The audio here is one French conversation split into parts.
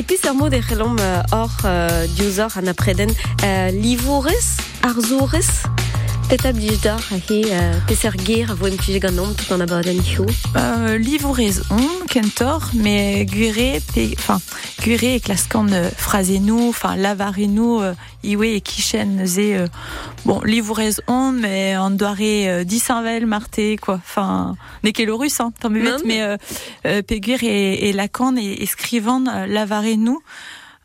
et puis un mot des relom or diusor an apreden livourus arzourus Peta blijdar a he peser ger a voem pije ganom tout an abaden chou euh, Livourez on kentor mais enfin gure e klaskan euh, frazenou enfin euh, iwe e kichen ze euh, bon mais on doare euh, disinvel marté quoi. Enfin n'est qu'est le russe hein tant mais mais et, et lacan et, et scrivant euh,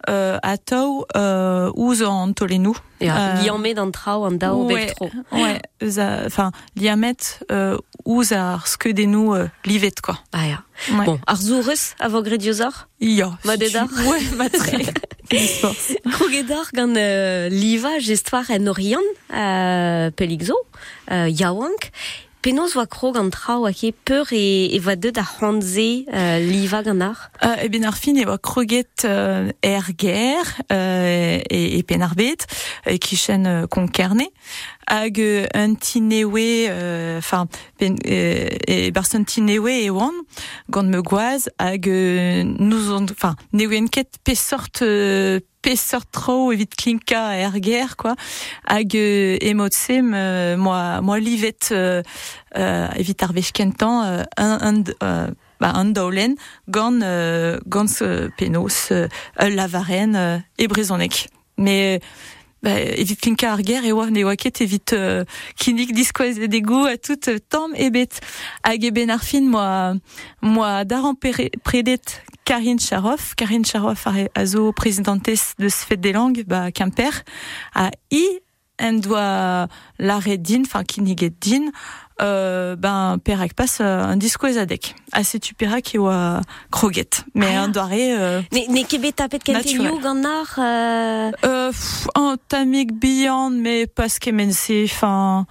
euh, a tau euh, ouz an tolenou. Ja, euh, liamet an trao an dao ouais, bektro. Ouais, enfin, liamet ouz ar skedenou euh, livet, quoi. Ah. Ouais. Bon, ar zourus a vo grediozar Ja. Ma dedar Ouais, ma tre. Krogedar gant euh, liva gestoir en orian euh, peligzo, euh, yaouank, Penaos oa krog an trao a ke peur e, e va deud a hanze euh, liva gant ar? Euh, e ben ar fin e oa kroget euh, er ger euh, e, e pen ar bet e kichen euh, konkerne hag euh, un tinewe euh, enfin pen, euh, e barson tinewe e oan me goaz hag euh, nous on enfin newen ket pe sort euh, pe sort tro evit klinka er ger quoi hag euh, emotsem euh, moi moi livet euh, euh, evit ar vech kentan euh, un, un euh, ba, an daolen gant, euh, gant euh, penos euh, lavaren euh, e brezonek. Mais bah, evit klinka ar ger e oa ne oa ket evit euh, kinik diskoaz e degou a tout euh, tamm e bet. Hag e ben ar fin moi, moi daran predet Karine Charoff, Karine Charoff a, a zo présidentesse de fête des langues, bah, Quimper, a i en doa l'arrêt enfin kiniget din, euh, ben perak passe euh, un disco ezadek. Assez tu perak e oa kroget. Mais Ah. un doare, euh, Ne, ne ket bet tapet kentelioù Naturel. gant ar euh, euh, pff, un tamik beyond, mais parce que mense, enfin,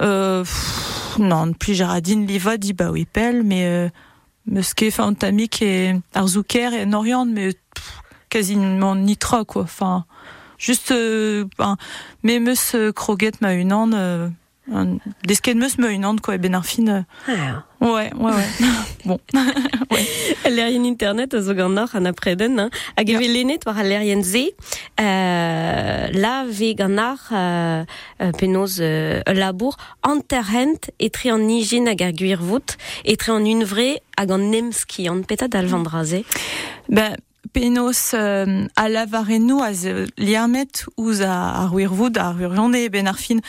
euh, pff, non, plus jaradine liva dit bah oui pelle, mais, euh, me ce qui est un tamik et arzouker et noriand, mais pff, quasiment nitra, quoi, enfin, juste, euh, ben, euh, kroget ma une ande, euh, un- des skate meus ma une ande, quoi, et ben ah, euh, ouais, ouais, ouais. bon. Lerien internet a zo gant ar an apreden, hein. hag eve lennet war a lerien ze, euh, la ve gant ar euh, euh, euh, labour anterhent etre an nijin hag ar gwir vout, etre an unvre hag an nemski, an peta dal vandraze. Ben, penos euh, a lavarenou a ze liamet ouz a, a ruirvoud, a ruirionde ben ar fin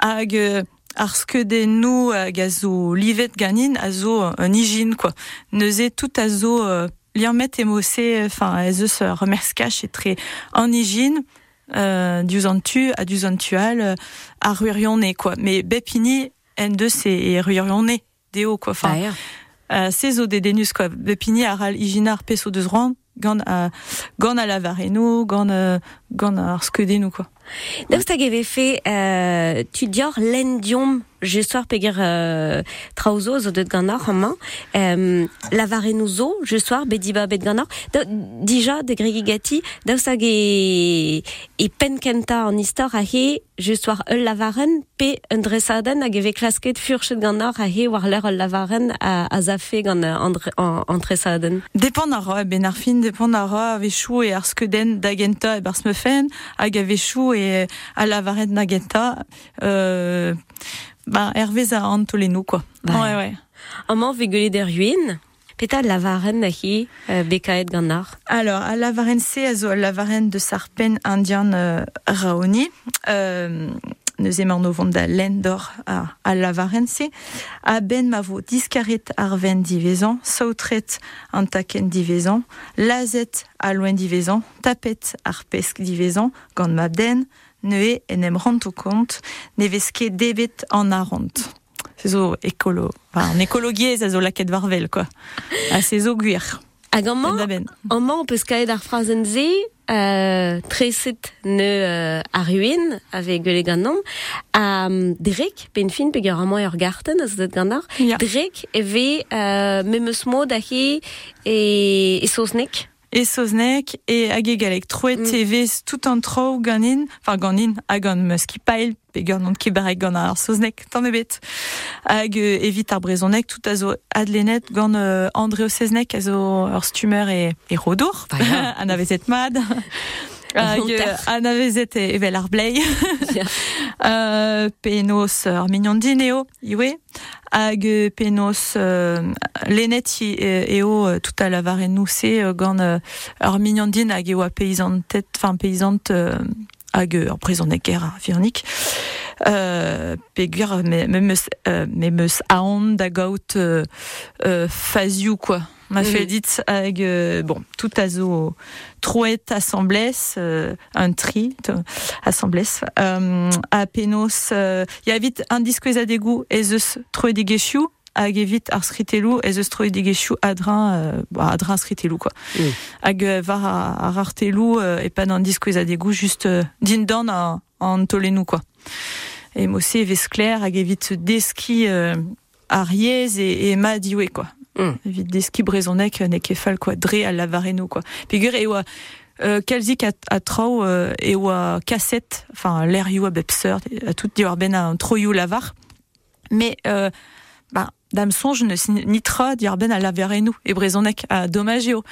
hag euh, ar hag a zo livet ganin a zo euh, un quoi. Neuze tout a zo euh, liamet emose, enfin, a zeus euh, remerskach etre an hygine, euh, diouz an tu, a diouz an tual, euh, a ruirionne, quoi. Mais bepini, en deus e ruirionne, deo, quoi. Enfin, Ah, euh, ces eaux des dénus quoi bepini aral iginar peso de zroan gant a gant a lavarenou gant euh, gant ar skedenou quoi. Daoust hag eve fe euh, tu dior len diom gestoir peger euh, traozo zo deut gant ar amañ, euh, lavarenou zo gestoir bediba bet gant ar. Da, dija de gregigati, daoust hag e, e pen kenta an istor a he gestoir ul lavaren pe un dresaden hag eve klasket furchet gant ar a he war l'er ul lavaren a, a zafe gant euh, an, an, an tresaden. dépend ar roa ben ar fin dépend ar roa a vechou e ar skeden d'agenta e bars mefen hag a vechou e a lavaret d'agenta euh, ben hervez a an tolenou quoi Ouais. ouais ouais Amañ ve gwelet er ruin, peta lavaren a he euh, bekaet gant ar. Alors, à la Varense, à zo la Varenne de Sarpen indian euh, Raoni, euh, nous aimons nos da l'endor à, à la Varense, à ben mavo discaret arven divezan, sautret antaken divezan, lazet à loin divezan, tapet arpesk divezan, gant mabden, neue enem rant au compte, neveske debet en arant. Zo écolo, enfin, en c'est zo laket varvel, quoi. Ces zo guir. Hag Ben da ben. Amañ, peus kaet ar frazen ze, euh, treset ne euh, ar ruin, ave ganon, a um, drek, ben fin ur garten, az deut gant ar, Ja. drek eve euh, memeus mod a e, e sosnek. Et soznek et hag egalek troet mm. TV tout an tro ganin, enfin ganin hag an meus ki pael pe gant an kibarek gant ar soznek, tan ebet. Hag evit ar brezonek tout a zo adlenet gant euh, Andreo Seznek a zo ur stumer e, e rodour, an avezet mad. Hag euh, an avezet e, evel ar blei. euh, penos ar mignon dineo, iwe hag penos uh, lenet eo uh, tout a lavar en nousse uh, gant ur mignon din hag eo a paysantet, enfin uh, hag ur prezonek er firnik. Uh, pegur me, me, meus, me meus aon da gaout fazioù, quoi. Ma mm. dit hag, uh, bon, tout a zo troet assemblès, euh, un tri assemblès, euh, a penos, euh, ya vit un disquez a degou ez eus troet digeshu, hag evit ar skritelou ez eus troet adrin, euh, bah, adrin skritelou, quoi. Mm. Hag euh, var ar euh, e pas un disquez a degou, juste euh, din dan an, an tolenou, quoi. Et mosse vez clair hag evit deski euh, ar yez e, e ma quoi. Mm. Evit deski brezonek ne kefal quoi dre à lavareno quoi. Pigur e oa euh, kelzik a, a trao euh, e oa cassette, enfin l'air you a bepser, a tout dire ben un troyou lavar. Mais euh, bah, dame songe ne ni tra dire ben à lavareno e brezonek a dommageo.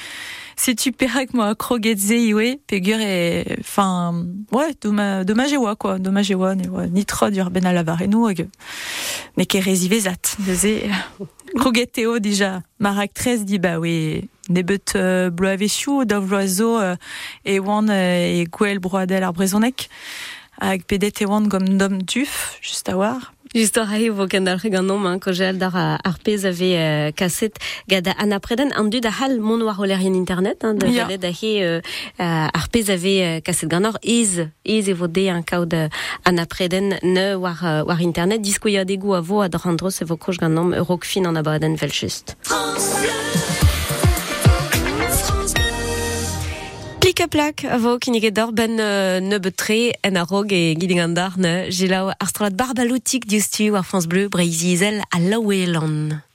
Si tu perak moi krogetze iwe pegur e enfin ouais dommageo quoi, dommageo ne ni tra dire ben à lavareno mais ke rezivezat. Deze Krogeteo déjà. Mar actrice dit bah oui nebet uh, bloavechou da vloazo uh, e wan uh, e gwell broadel ar brezonek hag pedet e wan gom dom duf just a war Just ar vo ken ar reganom hein, ko jel dar ar pez ave uh, kaset gada an apreden an du da hal mon war olerien internet hein, da yeah. da he uh, ar pez ave uh, kaset ganor iz iz e vo de an kaout uh, an apreden ne war, uh, war internet disko ya degou a vo a drandro se vo koj ganom eurok fin an abaden vel. Plika plak avo kinige dor ben uh, ne betre en arog e gidingandar ne jilau arstrolat barbaloutik diustu war France Bleu breizizel a laouelan.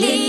Lin,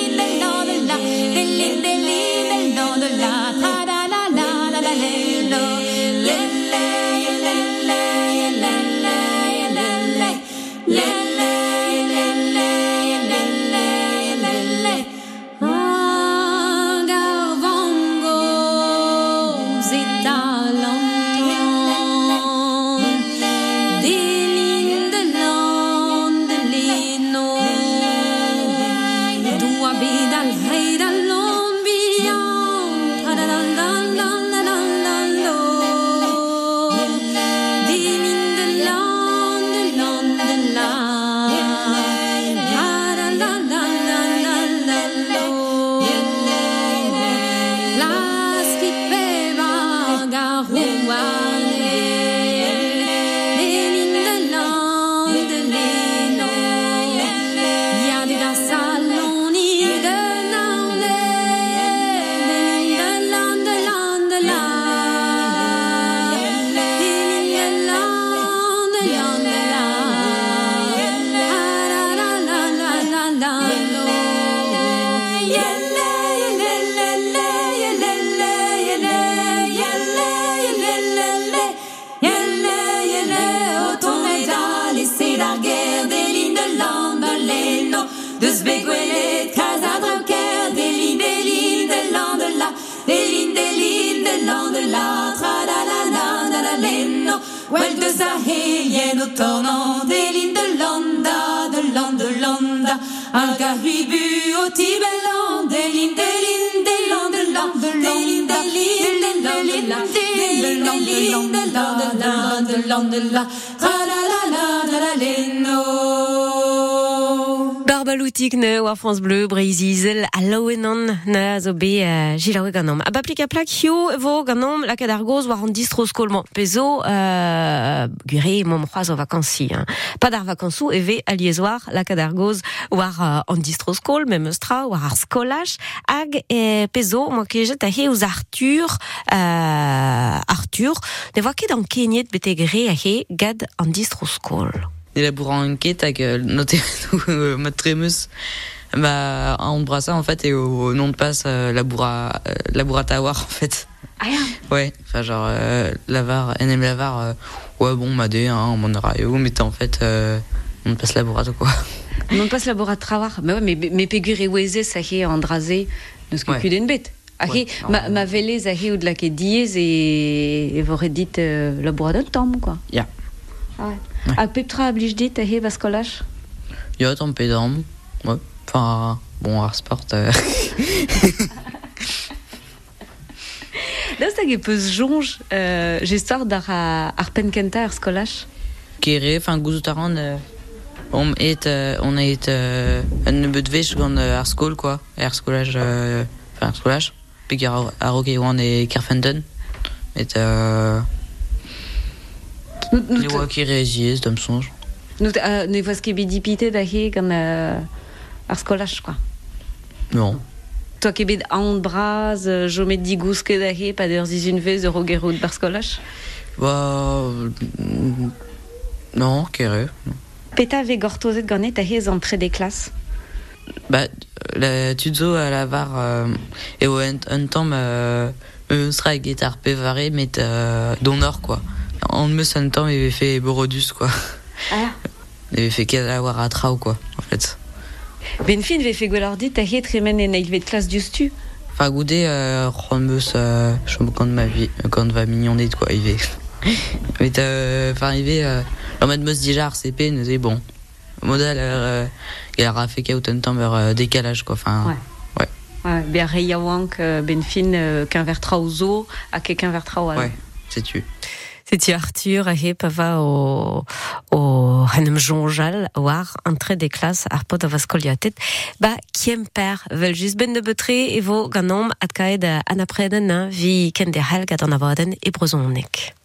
la la la la la. Baloutik ne war France Bleu Breizizel a lawenan na zo be uh, gilawe ganom. A baplik a plak hio vo ganom la kadargoz war an distro skolman. Pezo uh, gure mom c'hoaz o vakansi. Hein. Pa d'ar vakansou e ve a liezwar la kadargoz war uh, an distro skol, mem eustra, war ar skolach, hag e pezo, mo kejet a he ouz Arthur, uh, Arthur, ne voa ket an kenyet bete gre a he gad an distro skol. Noté mode trémus. Bah on brassa en fait et au nom de passe euh, laboura euh, en fait. Ah ouais enfin genre euh, lavar NM lavar euh, ouais bon madé hein on m'en aura où mais en fait euh, on passe laboratoire quoi. On passe laboratoire mais ouais mais mais pégur et weze ça est andrasé de ce que ouais. d'une bête. Ahi, ma, ma vele zahi ou de la diez et, et vous dit euh, laboratoire de temps quoi. Yeah. Ah ouais. A pep tra a blij dit a he va skolach Ya, tamm pe dam. Ouais. Enfin, bon, ar sport... Euh... Daoust hag e peus jonj euh, gestor d'ar ar penkenta ar skolach Kere, enfin, gouzout a ran... Euh, on est euh, on est euh, un nebeut vech gant euh, ar skol, quoi. Ar skolach... Euh, enfin, ar skolach. Peg ar, ar oke oan e Kerfenden. Et... Euh, Ne oa ket reziez, dam sonj. Ne gant uh, ar skolach, quoi. Non. Toi ket bet an braz, uh, jo met digous ket da he, pa d'ur zizun vez ur ogerout bar skolach Ba... Non, kere. Peta ve gortozet ganet a he an tre des klas Ba, la tuzo la var... Euh, e o un. Euh, ar pevare met euh, donor, quoi. En me il avait fait Borodus quoi. Ah. Il avait fait Kalawar à Trau quoi en fait. Ben fin avait fait Golordi ta het remen en il classe du stu. Enfin goudé euh Romus euh je quand ma vie quand va mignonner quoi il. Mais euh enfin il en mode mus déjà RCP nous est bon. Modèle euh il a fait de euh, décalage quoi enfin. Ouais. Ben Reyawank ben fin euh, qu'un vers trauzo à quelqu'un vers trau. Ouais, c'est tu. C'était Arthur a he pava o, o hanem jonjal war entre des classes ar pot a vaskoliatet ba kiemper vel just ben de betre e vo ganom at kaed an apreden vi ken de hel gad an avaden e brezonnek.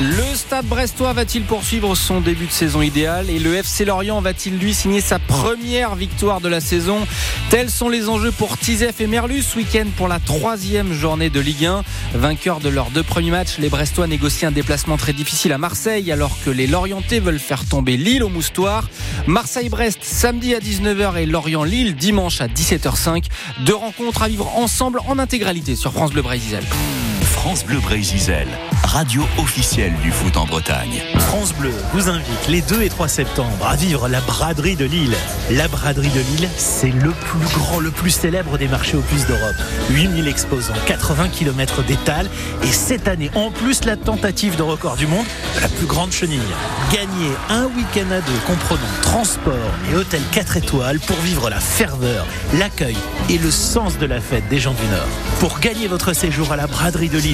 Le Stade Brestois va-t-il poursuivre son début de saison idéal et le FC Lorient va-t-il lui signer sa première victoire de la saison? Tels sont les enjeux pour Tizef et Merlus ce week-end pour la troisième journée de Ligue 1. Vainqueurs de leurs deux premiers matchs, les Brestois négocient un déplacement très difficile à Marseille alors que les Lorientais veulent faire tomber Lille au moustoir. Marseille-Brest samedi à 19h et Lorient-Lille dimanche à 17h05. Deux rencontres à vivre ensemble en intégralité sur France Bleu Brésil. France Bleu Brésil, radio officielle du foot en Bretagne. France Bleu vous invite les 2 et 3 septembre à vivre la braderie de Lille. La braderie de Lille, c'est le plus grand, le plus célèbre des marchés opus d'Europe. 8000 exposants, 80 km d'étal et cette année, en plus, la tentative de record du monde de la plus grande chenille. Gagnez un week-end à deux comprenant transport et hôtel 4 étoiles pour vivre la ferveur, l'accueil et le sens de la fête des gens du Nord. Pour gagner votre séjour à la braderie de Lille,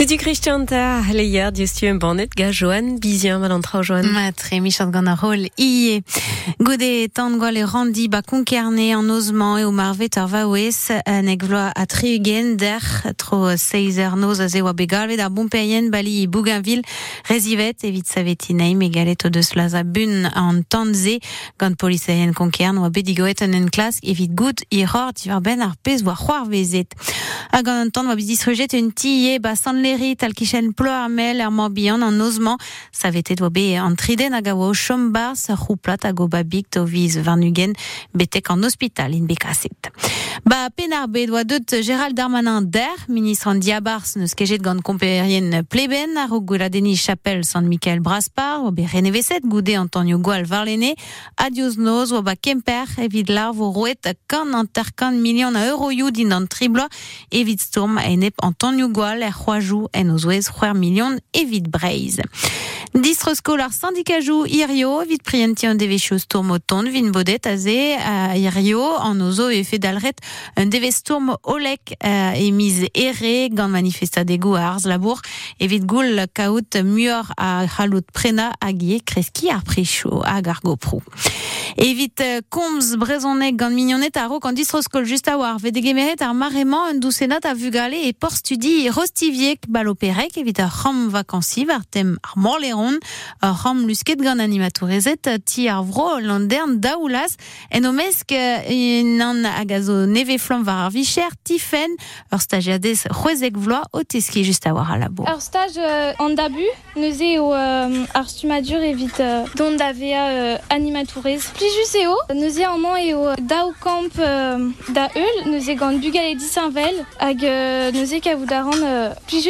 C'est du Christian Ta, Leia, Dieu Bonnet, ga Johan, Bizien, Valentra Johan. Matre, Michel Ganarol, Iye. Gode, Tangol et Randy, ba concarné en osement et au marvé tarvaoues, negvloa a triugen, der, tro seizer noz a zewa begalve, da Bompeyen, Bali, Bougainville, Resivet, evit savetine, megalet de slaza bun en tanze, gant policeien concairn, oa bedigoet en en klas, evit gout, iror, divar ben ar pez, oa c'hoar vezet. A gant an tan, oa bizis rejet un tille, ba san tal kichen plo ar mel, ar morbihan, en osement, savetet oa be an triden a gawa o sa rouplat a go babik to varnugen, betek en hospital in bekaset. Ba penarbe doa deut Gérald Darmanin der, ministre an diabars neus kejet gant komperien pleben, ar o gouladeni chapelle San Michael Braspar, oa be reneveset goude Antonio Gual varlene, adios noz, oa ba kemper, evit larv o roet kan an terkan milion a euroioù din an storm a enep Antonio Gual er c'hoajou en o zouez c'hoer milion evit breiz. Distre skolar syndikajou irio, vit prienti an devechio storm o ton, vin bodet a ze a irio, an ozo e fe dalret un devez storm olek uh, e miz ere gant manifestadegou a arz labour, evit goul kaout muor a c'halout prena a gie kreski ar prechou a gargo prou. Evit uh, komz brezonek gant mignonnet a ro kan distre skol just a war, vedegemeret ar un dousenat a vugale e por studi rostiviek baloperek, evit ar ram vakansiv ar tem ar morleron, ram lusket gant animatorezet ti ar vro landern daoulas en o mesk uh, an agazo neve flam var ar vicher tifen ur stagiades c'hwezek vloa o teski just a war a labo. Ur stage euh, an dabu, neuze o euh, ar stumadur evit euh, don da vea euh, animatourez. Plijus eo, neuze an man eo daou kamp euh, da eul, neuze gant bugal e disanvel, hag euh, neuze kavout a ran euh, plijus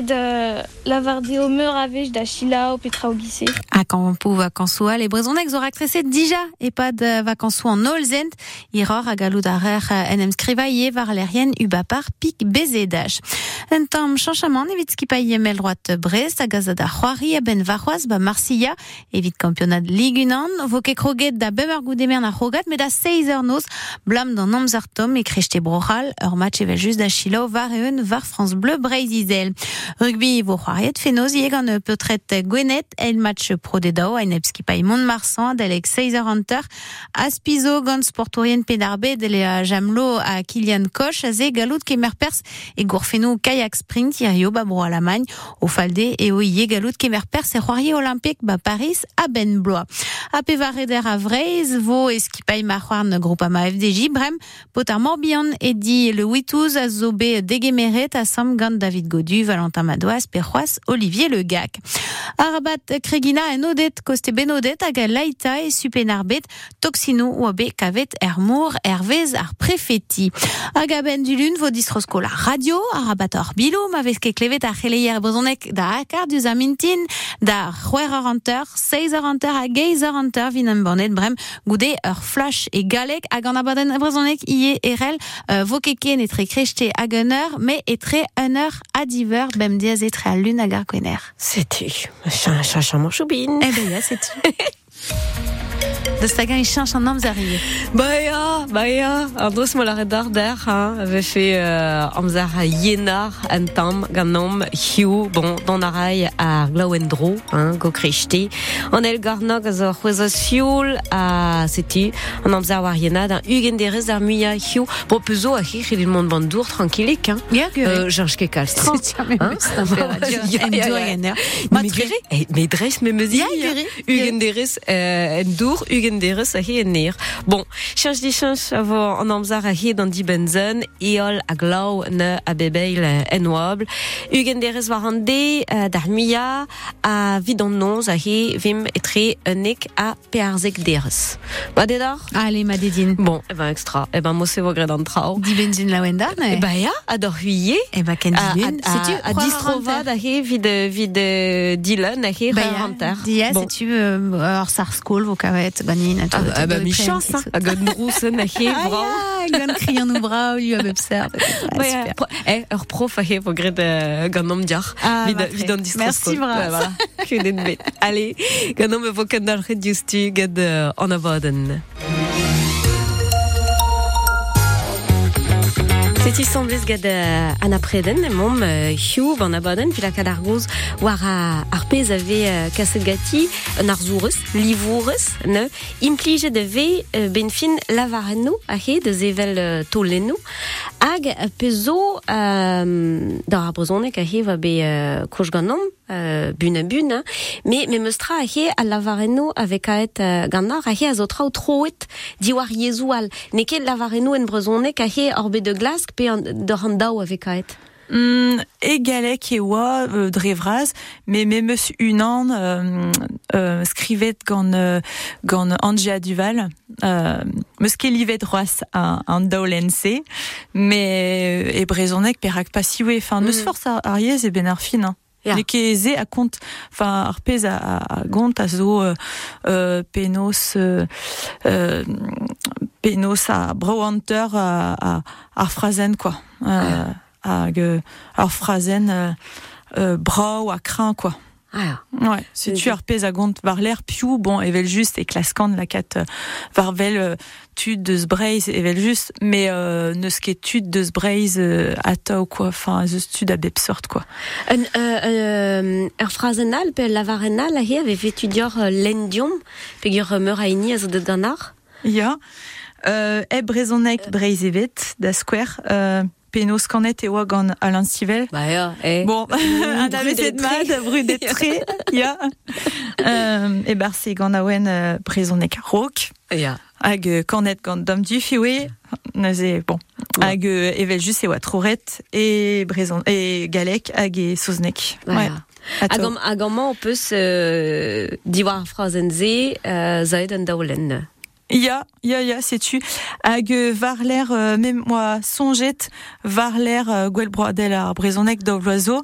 de lavarde o meur avech da chila o petra o gise. A kampou vakansoa, les brezonek zor aktrese dija e pa de vakansoa en olzent, iror a galou da rer en em skrivaie var lerien ubapar pik bezedaj. Un tamm chanchaman evit skipaie mel droit Brest a gaza da c'hoari a ba Marsilla evit campionat ligunan, voke kroget da bemer goudemer na c'hogat, met da 6 eur noz blam d'an amzer tom e krechte brochal, ur match evel just da var eun var France Bleu Breizizel. Rugby vo c'hoariet fenoz gant peutret gwenet el match pro de dao a enep skipaie Mont-Marsan d'Alex 6 eur hanter aspizo gant sportorien pedarbe de jamlo a Kilian Koch a ze galout kemer pers e gourfeno kayak sprint irio ba bro Allemagne au falde e o ie galout kemer pers e c'hoarier olympique ba Paris a ben bloa. A pe vareder a vreiz vo eskipaille ma c'hoarn groupama FDJ brem potar morbihan e di le 8 a degemeret a sam David Godu, Valentin Madouas, Perroas, Olivier Le Gac. Arabat Kregina en odet koste ben odet hag a laita e supenarbet toxino oa be kavet er mour hervez ar prefeti. Hag a ben du lun vo distrosko la radio, arabat ar bilo ma vez ket klevet ar c'heleier bozonek da akar du zamintin da c'hwer ar hanter, seiz ar hanter a geiz ar hanter vin an bornet brem goude ur flash e galek hag an abaden brezonek ie erel euh, vo keken etre un eur, me etre un eur a diaz etre a lun hag ar kwener. C'était, chan, chan, chan, manchoubine. Eh ben, ya, c'est De Sagan, il change en Amzari. Bah ja, bah ja. An dos mo la redar der, hein, avait fait euh, amzar a yenar an tam ganom hiu, bon, glaoendro, hein, go krechti. An el garnog a zo c'hwezos fioul a seti, an amzar war yenad, an ugen derez ar muia hiu. Bon, pezo a c'hich il bandour tranquillik, hein. Euh, Georges Kekal, C'est jamais Hein? un radio. Ja, ja, Derez euh, a hi en neer. Bon, change di change avo an amzar a hi dan di benzen, eol a glau ne a bebeil en wabl. War an de mia a vid an a hi vim etre unik a pearzek derez. Ba dedar Allez, ma. Bon, eh ben extra. Eh ben mo se vo gred an trao. Di la Eh ben ya, ador huye. Eh ben, ken A, a, Sais-tu, a, a distrova da he vid, vid Dylan a he re rantar. Dia, Bon. sais-tu, euh, ar sar skol, Ah, ah bah mi chance, hein. A gant broussen a he Ah, vrao. ya, gant krian ou brao, lui, a bepser. Ouais, eh, ur prof gant nom diar. Ah, bah, Merci, voilà. Que den bet. Allez, gant nom e vo kendal red justu gad avoden. Semblez gad euh, an apreden, mom euh, hiu ban abaden, vila kad ar goz war a ar pez ave euh, kaset gati, livourus, ne, implije de ve euh, ben fin lavarenno a he de zevel tolenno, Hag pe zo um, da ar brezhonek a hev be uh, koch ganom, uh, bun a bun, me, me meustra a he a lavareno a vek aet uh, ganar a he a zo trao troet diwar yezou al. Ne ket lavareno en brezhonek a he orbe de glask pe an, de randao a vek aet. Mm, e galek e oa euh, drevraz, mais me meus unan euh, euh, skrivet gant, euh, gant Angia Duval, euh, meus ket livet droaz an, an daolense, mais e brezonek perak pasiwe, enfin, Mm. neus force ar, ar yez e ben ar fin, hein. Ya. Ne ket ze a kont, enfin, ar pez a, a, a gont a zo euh, euh, penos, euh, euh, penos a brawanter a, a, ar frazen, quoi. Euh, hag euh, ar frazen euh, euh, brao a crin, quoi. Ah, Ouais, si tu Ok. ar pez a gont var l'air piou, bon, evel just e klaskan la kat euh, var vel euh, tud deus breiz evel just, mais euh, neus ket tud deus breiz euh, atao, quoi. Enfin, zeus tud a bep sort, quoi. Un, euh, euh, ur frazenal pe lavarenal a he ave vetudior euh, lendium pe gur meur a ini a zo de ganar. Ya, euh, e brezonek breiz evet da square, euh, penos kanet e oa gant Alain Stivel, Ba ya, eh. Bon, un avezet mad, tre. brudet tre, ya. Euh, e bar se gant aouen euh, brezonek a rok, Ya. hag euh, kanet gant dam du fiwe, neuze, bon, Ouais. hag euh, evel just e oa troret, e brezon, e galek, hag e soznek. Ba ya. atao. Agam, agamman o peus euh, diwar frazenze euh, zaed an daolen. Ya, ya, ya, sais-tu, hag euh, var l'air, euh, même moi, songet, var l'air, euh, gwell broadel ar brezonek do l'oiseau,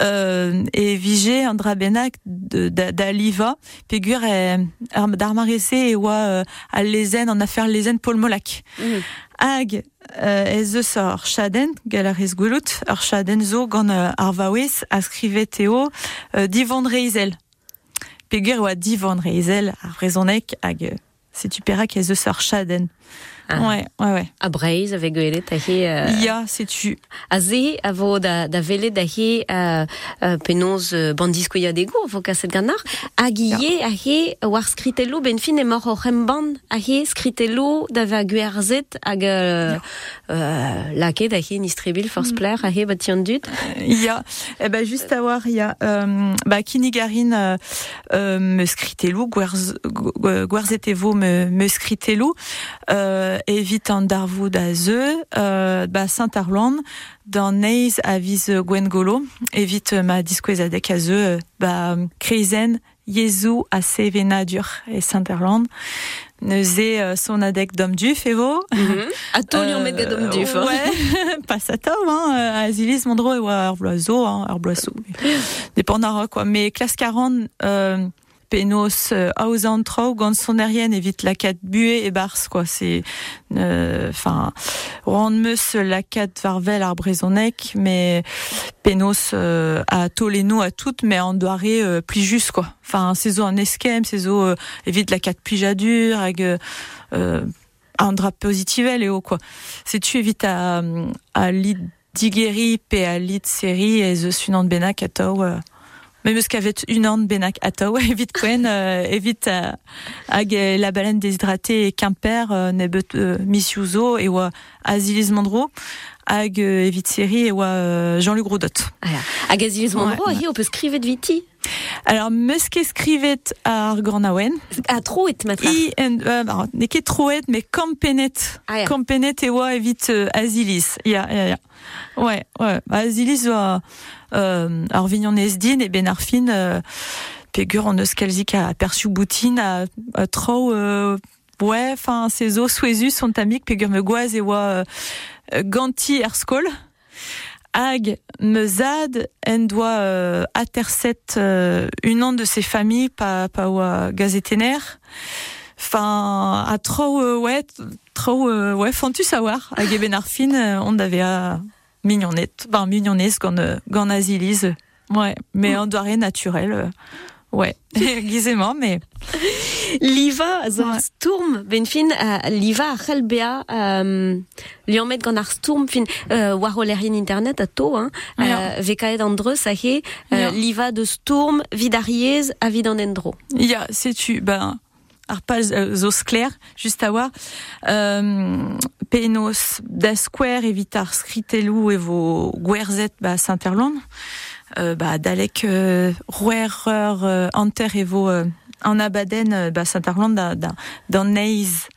euh, et vigé an drabenak de- da, da liva, pegur e, ar, d'ar marese e oa euh, al lezen, an affaire lezen Paul Molac. Mhm. Hag, euh, ez eus ar chaden, gal ar ez gwelout, ar chaden zo gant euh, ar vaouez, a skrivet eo, euh, divon reizel. Pegur oa divon reizel ar hag, euh, c'est tu perak ez eus ar chaden. Ah. Ouais, ouais, ouais. A gwelet a he... Euh, Ya, c'est tu. A ze a vo da, da vele da he euh, euh, penoz euh, bandisko ya dego a vo kaset ganar. Hag ie a he war skritello ben fin e mor o remban a he skritello da va gwerzet hag euh, euh, lake da he nistrebil force plaire a he bat dut. Il y a, eh ben, juste à voir, il y a, euh, bah, Kinigarin, euh, euh, me skritelou, Gwerz- Gwe- Gwerzetevo me, me skritelou, euh, évite en darvou da ze, euh, bah, Saint-Arland, dans Neiz à vise Gwengolo, évite ma disquezadek à ze, euh, bah, Kreizen, Yezu à Sevena dur et Saint-Arland, neuze euh, son adek dom du févo, A to lion met gadom duf. hein. Ouais, pas ça tom, hein. euh, Azilis, Mondro et Arbloiseau, hein, Arbloiseau. Dépend d'un quoi. Mais classe 40, euh, penos euh, ausantro gant son erien evit la cat bué et bars quoi. C'est enfin euh, rend meus la cat varvel ar brezonek mais penos euh, à toleno à toutes mais en doiré euh, plus juste quoi. Enfin c'est en esquem c'est euh, évite la cat pijadur avec euh, un drap positivel et haut quoi. C'est tu évite à à digeri pe à lit série et the sunant benak à même ce qu'avait une an benak à tau évite quen évite à, hag euh, la baleine déshydratée et quimper euh, nebet euh, misiuso et wa azilis mandro hag euh, évite série et wa euh, Jean-Luc Rodot Voilà. A gazilis Mandro, hi, on peut skrivet viti. Alors meus ket skrivet ar Gornawen A tro et matra. i en euh, alors, ne ket troet mais kampenet Ah, ja. kampenet e oa evit euh, azilis ya ya ya. Ouais ouais. Azilis oa euh, ar vignon din e ben ar fin euh, pegur an eus kalzik a perçu boutine a, euh, ouais enfin ces os souezus sont amik pegur me goaz e oa euh, euh, ganti er skol hag me zad en doa euh, aterset euh, une an de ses familles pa, pa oa gazetener Enfin, à trop, euh, ouais, trop, euh, ouais, fantu savoir. À Geben Arfin, euh, on avait à mignonnette, enfin, mignonnesse, euh, gant asilise. Ouais, mais en doiré naturel, euh, ouais, guisément, mais Liva, zo Ouais. sturm, ben fin, uh, liva a um, liamet gant ar sturm, fin, uh, war o lerien internet a to, hein, vekaet an a he, Ja. liva de sturm, vid ar yez, a vid an endro. il y a, sais-tu, ben, arpal euh, zos clair, juste à voir, euh, penos da square evitar skritelou e vo gwerzet ba Saint-Erland, euh, bah, dalek euh, rouerreur euh, anter euh, en abaden euh, bah, Saint-Erland da, da, dan neiz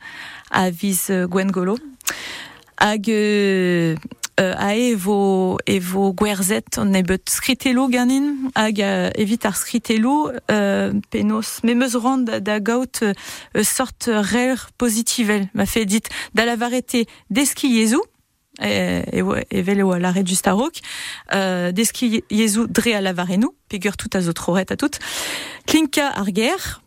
a viz euh, Gwengolo. Hag euh, euh, a e vo, e vo gwerzet on e bet skritelo ganin hag euh, evit ar euh, penos me meus rand da, da gaout euh, euh, sort rare positivel ma fait dit da la varete deski e, e, oa- e vel oa l'arrêt just a rok euh, deski yezu dre a la varenu pegur tout a zo troret a tout klinka ar ger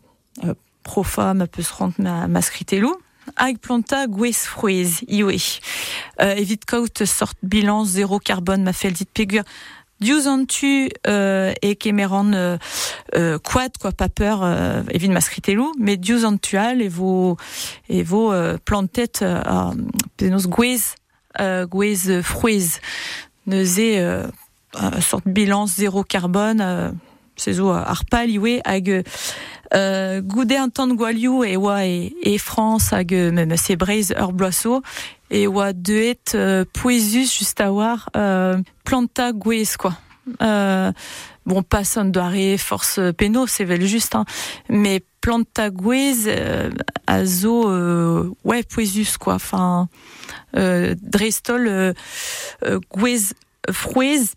euh, profa ma peus rand ma, ma skritelo hag planta gwez frouez iwe euh, evit kaut sort bilan zéro carbone ma fait dit pegur Diouz an tu euh, e kemeran euh, euh, quad quoi pas peur euh, evit ma skritelou mais diouz an tu al e vo e vo euh, plantet euh, penos gwez euh, frouez neuze euh, euh, sort bilan zéro carbone euh, c'est zo ar pal iwe hag euh, goude an e e, France hag euh, même se breiz ur bloasso e oa deet euh, poesus just euh, planta gwez quoi. Euh, bon pas son doare force péno c'est vel juste hein, mais planta gwez euh, euh, ouais poesus quoi. Enfin euh, drestol euh, gwez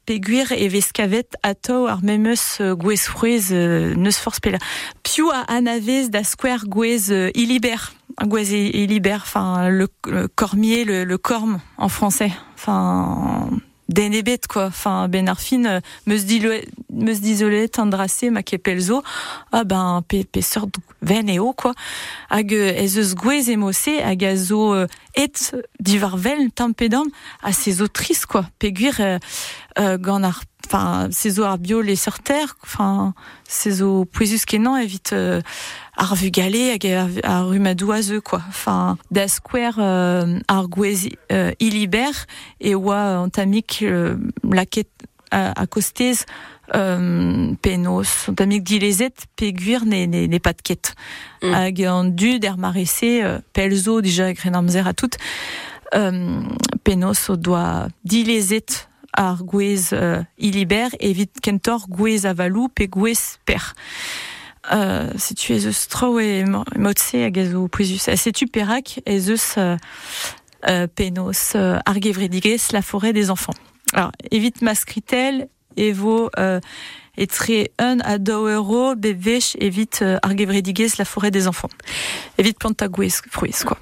peguir e veskavet ato ar memeus gwez frouez euh, neus force pela piou a anavez da square gwez euh, iliber gwez iliber enfin le, le cormier le, le corme en français. Enfin denebet quoi. Enfin ben arfin euh, meus disolet tandrasé ma kepelzo ah ben pe pe sort ven eo quoi. Hag euh, ez eus gwez emose hag euh, et divarvel tampedam a ses autrices quoi. Peguir euh, ar enfin ces ar bio les sur terre enfin ces o poesus kenan evit euh, ar vugale hag ar, quoi. Enfin da square euh, ar gwez euh, iliber e oa an tamik euh, laket a, a kostez euh, penos an tamik dilezet peguir ne, ne, ne pat ket Mm. hag an du der marese euh, pelzo dija gren amzer a tout euh, penos o doa dilezet ar gwez euh, iliber evit kentor gwez avalou pe gwez per euh, si tu es eus tro e mo- motse hag a zo poezus a setu perak ez eus euh, euh, penos euh, la forêt des enfants? Alors evit maskritel evo euh, etre un a euro bevech evit la forêt des enfants. Evit planta gwez fruiz quoi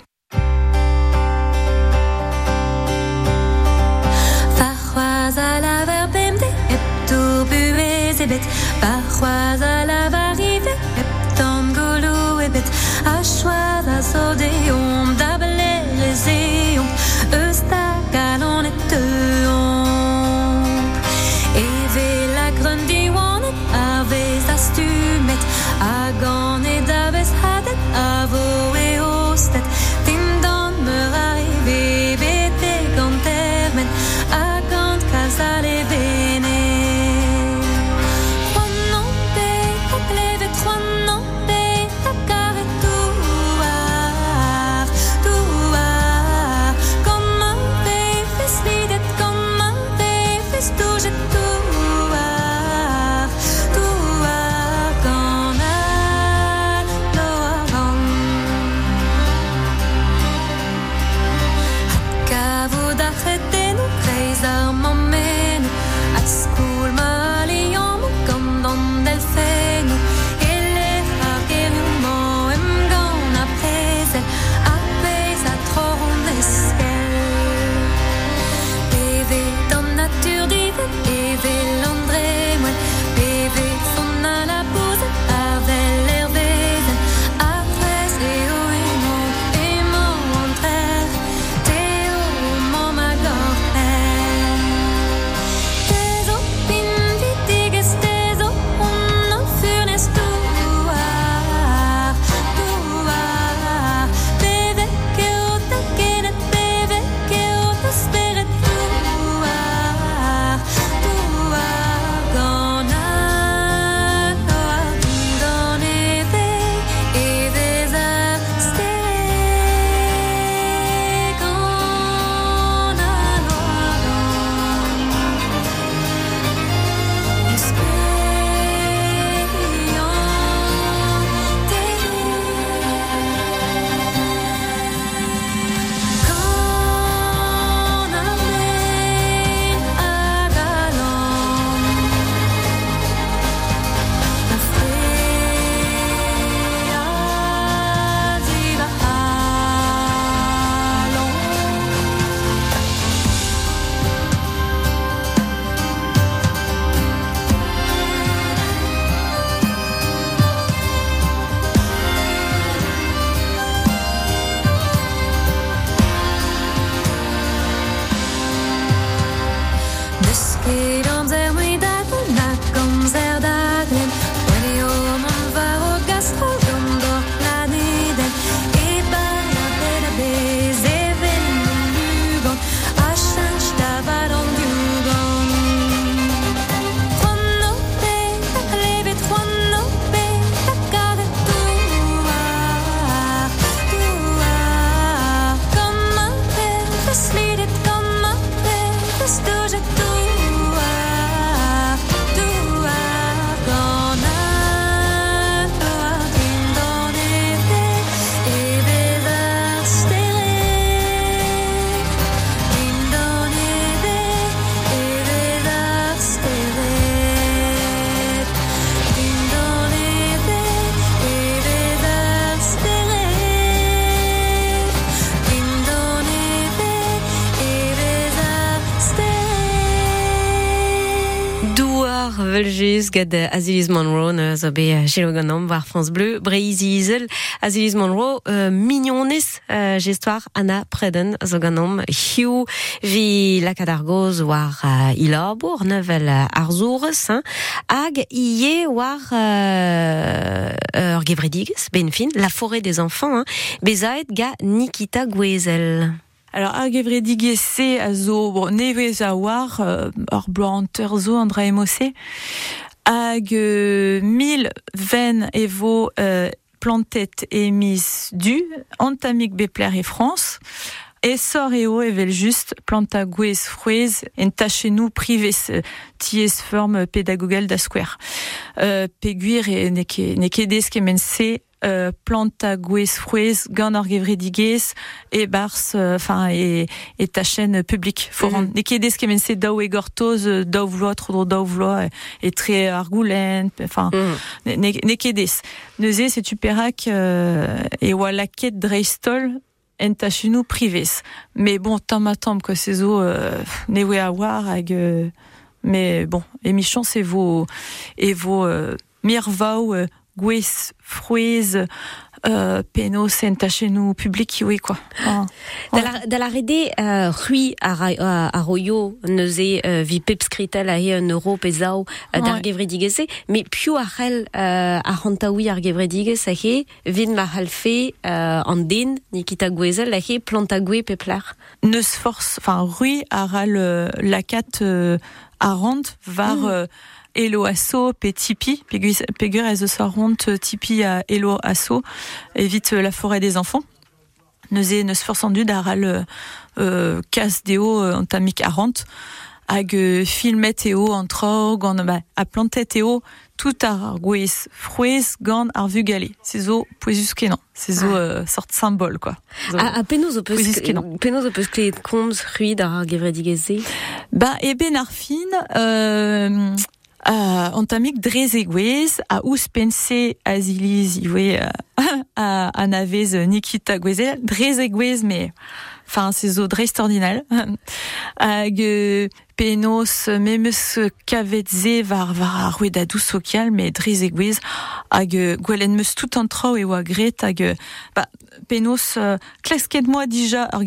Velgis, gad Azilis Monroe, ne zo be Giloganom, war France Bleu, Breizi Isel, Azilis Monroe, euh, mignonnes, euh, Anna Preden, zo ganom, hiu, vi lakadargoz war euh, Ilorbour, nevel Arzourus, hein, hag ie war euh, euh, Gevredigis, benfin, la forêt des enfants, hein, bezaet ga Nikita Gwezel. Alors, ar gevredige se a zo bon, nevez a war, euh, ar zo ven e vo euh, plantet e mis du, antamik bepler e France, e sor eo evel just planta gwez frouez en tachenou privez ties forme pédagogal da square. Euh, peguir e neke, neke euh, planta gwez frouez gant ar gevredigez e bars enfin et et ta chaîne publique. Foran mm -hmm. neke dez kemen se daou e gortoz euh, daou vloa tro daou vloa et très argulen enfin mm ne, dez neuze c'est tu perak euh, e oa laket dreistol en tachenou privez mais bon tam a tam quoi ces eaux euh, ne a war hag euh, mais bon émission c'est vos et vos euh, mirvao euh, gwez frouez euh, penos en tachenou public oui quoi ah. Da la, da la rede uh, rui a, a, a roio neuze uh, vi pep skritel a he un euro Ouais. gevredigeze, mais più a c'hell uh, a rantaoui ar gevredigez a he vin ma halfe uh, an den Nikita Gwezel a he planta gwe peplar. neus force enfin rui a ral euh, la cat euh, a rand var Mm. euh, Elo asso pe tipi pegur ez eus a ront euh, tipi a Elo asso évite euh, la forêt des enfants. Neuze neus force du da ral euh, euh, kas deo euh, an tamik a rant hag euh, filmet eo an trog gant ba, a plantet eo tout ar gwez frouez gant ar vugale se zo poezus kenan se zo Ah. euh, sort symbole quoi. Zo- A, a penaos o peus penaos o peus kleet komz rui d'ar gevredigeze. Ba eben ar fin, euh, uh, an tamik drez e gwez, a ous pense aziliz iwe uh, a, a navez euh, Nikita Gwezel, drez e gwez, me, enfin, se zo drez ordinal, hag euh, penos euh, memeus kavet ze var, var a roue da dous social, me drez e gwez, hag euh, tout an trao e oa gret, hag euh, ba, euh, ar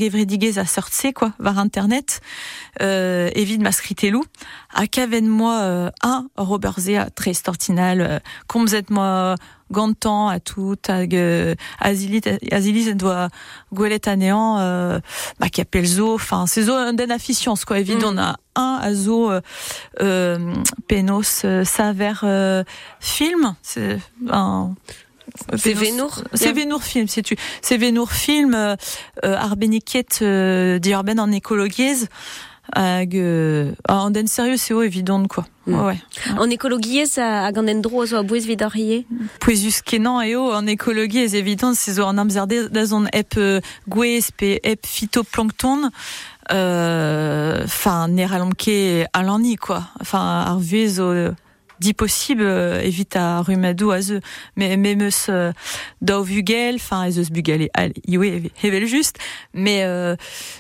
a sortse, quoi, var internet, euh, evit ma skritelou, a kaven moi euh, un Robert Zea très stortinal, euh, komzet moi gantan à tout, hag euh, azilis doa gwelet anean, euh, bah, kapel zo, enfin, c'est zo den afficience, quoi, évident, Mm. on a un a zo euh, euh, penos euh, saver euh, film, c'est un C'est Venour C'est. Venour film, c'est tu. C'est Venour film, euh, euh, arbeniket euh, d'urbaine en écologies. Hag, euh, en den sérieux, c'est évident, quoi. Mm. Ouais, ouais. An ekologiez a, a gant en dro zo a bouez vid ar hie. Poesus kenan eo en écologie est évident, c'est zo en amzerde da zon ep euh, gwez pe ep phytoplancton, euh, enfin, neralomke alani, quoi. Enfin, ar vuez zo, euh, dit possible, euh, évite à rumadou à ze, mais mais meus euh, vugel, enfin, eus bugale, al, iwe, hevel juste, mais, euh,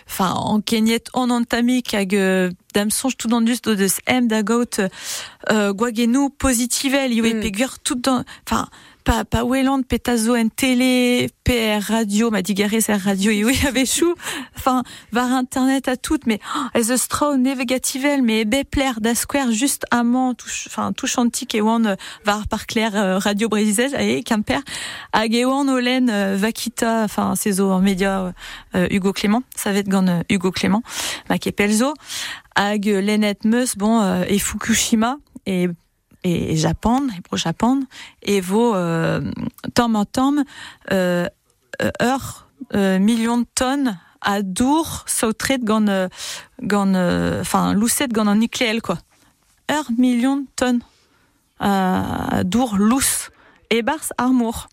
enfin, en kenyet, en antamik, hag, euh, dam sonj tout dans dus do deus em da gout, euh, gwagenou positivel, iwe, Mm. peguer tout dans, enfin, pas pas Welland petazo en télé PR radio m'a dit garé sa radio et oui avait chou. Enfin var internet à toutes mais elles se straw navigativel mais bepler da square juste amant touche enfin touche antique et on var par clair euh, radio brésilaise et Quimper à Gewan Olen euh, Vakita enfin ces en média euh, Hugo Clément ça va être euh, Hugo Clément ma Pelzo ag Lenet Meus bon euh, et Fukushima et et Japon, et pro Japon, et vaut euh, en tom euh, euh, heure euh, millions de tonnes à Dour gant euh, gant euh, enfin lousset gant en nucléel quoi. Heure millions de tonnes à Dour lous et bars armour.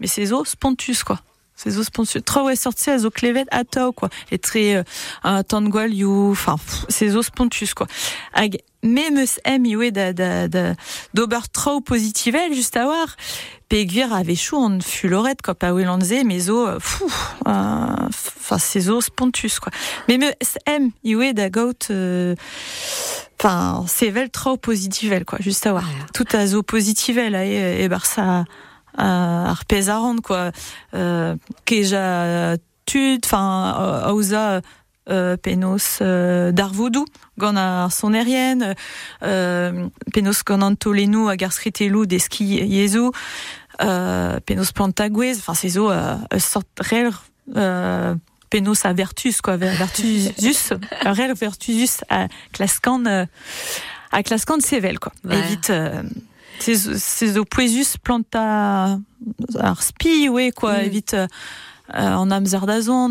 Mais c'est os spontus quoi. Ces os spontus trop ouais sorti à zo clevet à tau quoi. Et très euh, un tangwal you enfin ces os spontus quoi. Hag même em iwe da da da d'ober trop positivel juste à voir. Peguir avait chou en fulorette quoi pas mais os euh, fou enfin ces os spontus quoi. Mais me em iwe da goat euh, Enfin, c'est vel trop positivel, quoi, juste à voir. Tout à zo positivel, et, et À Arpezaran, quoi. Euh, Keja tud, enfin, Auza, euh, Penos euh, d'Arvoudou, gant a son erienne, euh, Penos gant an tolenu a garsritelou des ski yezu, euh, Penos plantagouez, enfin, c'est zo, euh, sort rel, euh, penos a vertus quoi vertusus rel vertusus a clascan euh, a clascan sevel quoi Ouais. évite euh, ces opoesus planta ar spi ouais quoi Mm. évite euh, en amzardazon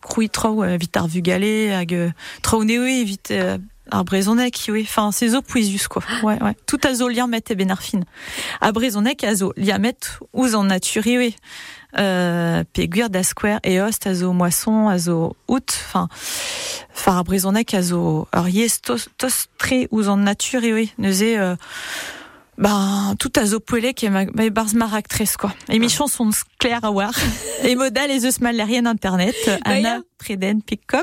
crouy trop vite ar vugale hag euh, trop neo évite euh, ar brezonec oui enfin ces opoesus quoi. Ouais ouais. Tout a zo liamet e benarfin a brezonec a zo liamet ouz en nature oui euh, peguir da square et ost a zo moisson a zo out enfin far a brezonec a zo ur yez tos, tos tre ouz en nature oui neuze euh, ben, tout a zo poelek e ma, ma barz mar actrice, quoi. Émission sont claires à voir. et modal les eus mal rien internet. Anna Preden Picom.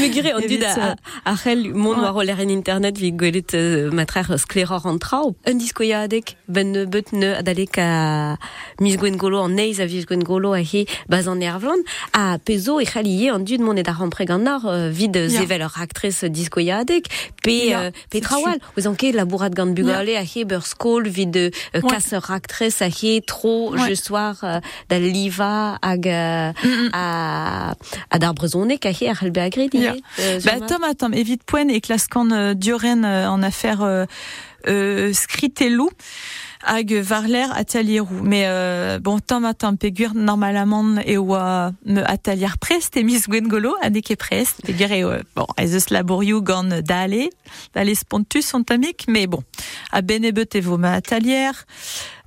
Me gire, on dit Evit, a, a rel mon Ouais. war o leren internet vi gwelet uh, matrer skleror an trao. Un adek, ben bet ne adalek a mis gwen golo an neiz a vis gwen golo a he baz an ervlan, a pezo e an dud mon e an nor uh, vid zevel ur actrice disko ya adek, pe, Ya, uh, pe c'est trawal, ouz an ket labourat gant bugale a he beur skol vid uh, Ouais. kas ur actrice a he tro Ouais. je soir uh, da liva hag uh, a, a dar brezonek a he ar helbe agredi. Ya. euh, Bah, sur ma- Tom, attends, évite poen et clascan euh, Dioren euh, en affaire euh, euh, skritelou hag varler atalierou. Mais euh, bon, Tom, attends, pegur normalement et oa me atalier prest et mis gwengolo adek e prest. Pegur e, euh, bon, ez eus laboriou gant dale, dale spontus sont amic, mais bon, a benebet e vo ma atalier.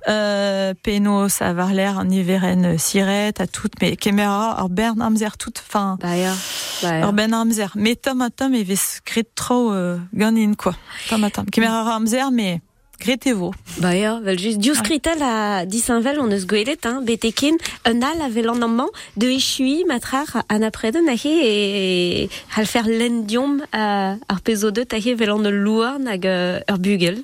Euh, penos a varler en hiveren siret a tout, mais kemera ar bern amzer tout, enfin, Bah ja, bah ja. Ur ben amzer. Mais tom tom e vez gret tro euh, ganin, quoi. Tom tom. Kemer ar amzer, mais gret evo. Bah ja, vel just dius kritel a disanvel on eus gwelet, hein, betekin, un al a vel an amman de echui matrar an apreden a he e hal fer lendiom a, ar pezo deut a he vel an eul louarn hag euh, ur bugel.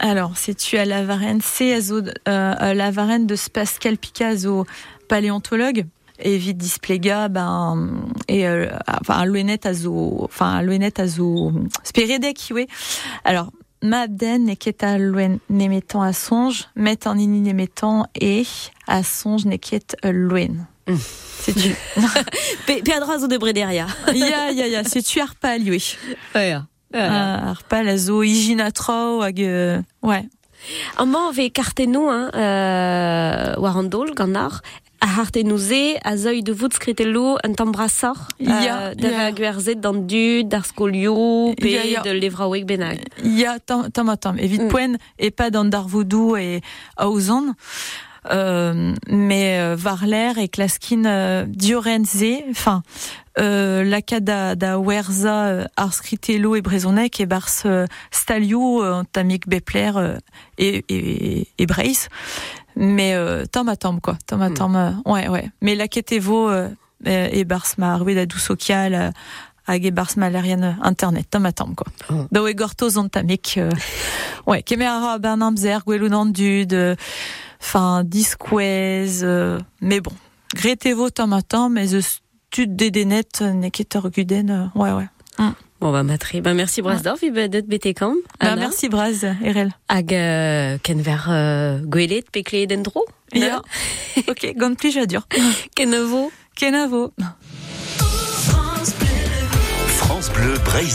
Alors, c'est tu à la varenne, c'est à euh, la varenne de Pascal Picasso, paléontologue. Et vite displéga, ben, et, euh, enfin, louenet à zo, enfin, louenet à zo, spérédec, oui. Alors, Mabden n'est qu'est à louen n'émettant à songe, met en ini n'émettant et à songe n'est qu'est louen. C'est tu. Pe, pe adra zo de brederia. Ya, ya, ya, c'est tu arpal, oui. Ah, arpal a zo iginatro hag euh, ouais Amman ve kartenou, hein, euh, war an dol gant ar, a hartenouze a zeuil de vout skritello un tambrasor, Ya, euh, da ya. gwerzet d'an dud, d'ar skolio, pe Ya, ya. de levraouek benag. il y a tam tam tam évite Mm. poen et pas dans Darvoudou et Auzan euh, mais euh, Varler et Klaskin euh, Diorenze enfin euh, la da da Werza euh, Arskritelo et Brezonek et Bars euh, Staliou euh, Tamik Bepler euh, et, et, et Brace mais euh, tam à tam quoi tam à tam euh, ouais ouais mais la Ketevo euh, euh, et Bars Maroué da Dousokial euh, hag e bars malarienne internet tam a tam quoi. Oh. Da oe gortoz an tamik euh, ouais, kemer ara ben amzer gwelou an dud euh, enfin disquez euh, mais bon. Gretevo tam a tam mais eus tud dedenet euh, ne ket ur guden euh, ouais ouais. Bon, bah, matri. Bah, merci Brasdorf, il va d'être betekam. Bah, merci Braz Erel. Hag, euh, ken ver, euh, gwelet, pekle dendro. Ya. ok, gant plij a dur. Ken evo. Kenavo. France Bleu Brésil.